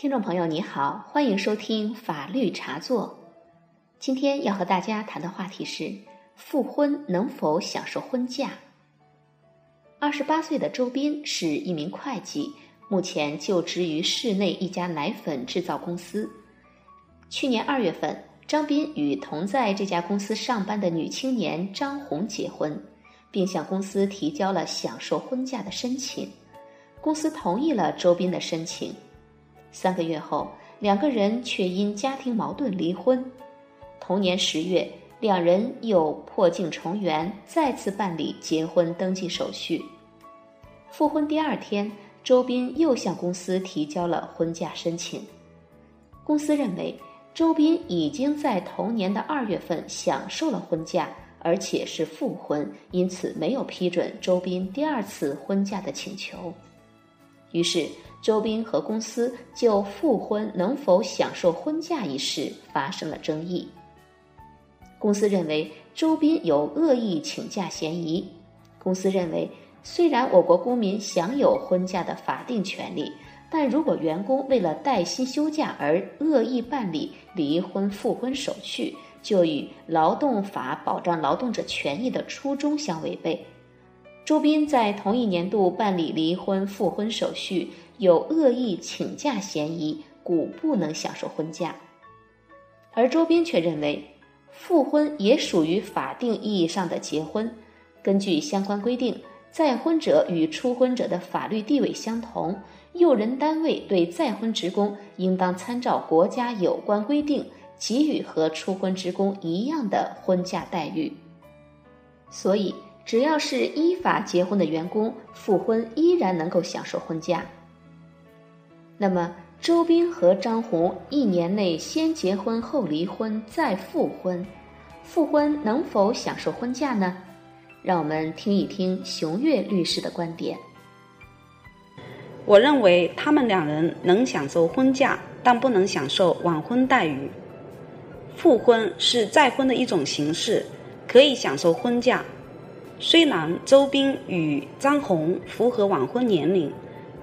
听众朋友，你好，欢迎收听法律茶座。今天要和大家谈的话题是：复婚能否享受婚假？二十八岁的周斌是一名会计，目前就职于市内一家奶粉制造公司。去年二月份，张斌与同在这家公司上班的女青年张红结婚，并向公司提交了享受婚假的申请。公司同意了周斌的申请。三个月后，两个人却因家庭矛盾离婚。同年十月，两人又破镜重圆，再次办理结婚登记手续。复婚第二天，周斌又向公司提交了婚假申请。公司认为，周斌已经在同年的二月份享受了婚假，而且是复婚，因此没有批准周斌第二次婚假的请求。于是，周斌和公司就复婚能否享受婚假一事发生了争议。公司认为周斌有恶意请假嫌疑。公司认为，虽然我国公民享有婚假的法定权利，但如果员工为了带薪休假而恶意办理离婚复婚手续，就与劳动法保障劳动者权益的初衷相违背。周斌在同一年度办理离婚复婚手续，有恶意请假嫌疑，故不能享受婚假。而周斌却认为，复婚也属于法定意义上的结婚。根据相关规定，再婚者与初婚者的法律地位相同，用人单位对再婚职工应当参照国家有关规定，给予和初婚职工一样的婚假待遇。所以。只要是依法结婚的员工，复婚依然能够享受婚假。那么，周斌和张红一年内先结婚后离婚再复婚，复婚能否享受婚假呢？让我们听一听熊岳律师的观点。我认为他们两人能享受婚假，但不能享受晚婚待遇。复婚是再婚的一种形式，可以享受婚假。虽然周斌与张红符合晚婚年龄，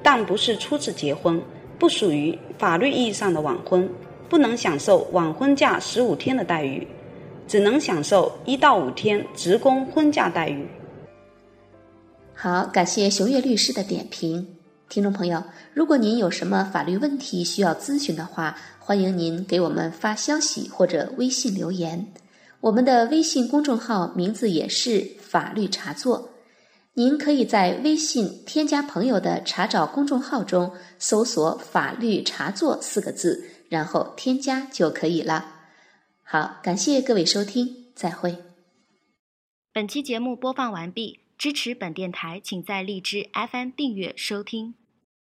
但不是初次结婚，不属于法律意义上的晚婚，不能享受晚婚假十五天的待遇，只能享受一到五天职工婚假待遇。好，感谢熊岳律师的点评。听众朋友，如果您有什么法律问题需要咨询的话，欢迎您给我们发消息或者微信留言。我们的微信公众号名字也是“法律茶座”，您可以在微信添加朋友的查找公众号中搜索“法律茶座”四个字，然后添加就可以了。好，感谢各位收听，再会。本期节目播放完毕，支持本电台，请在荔枝 FM 订阅收听。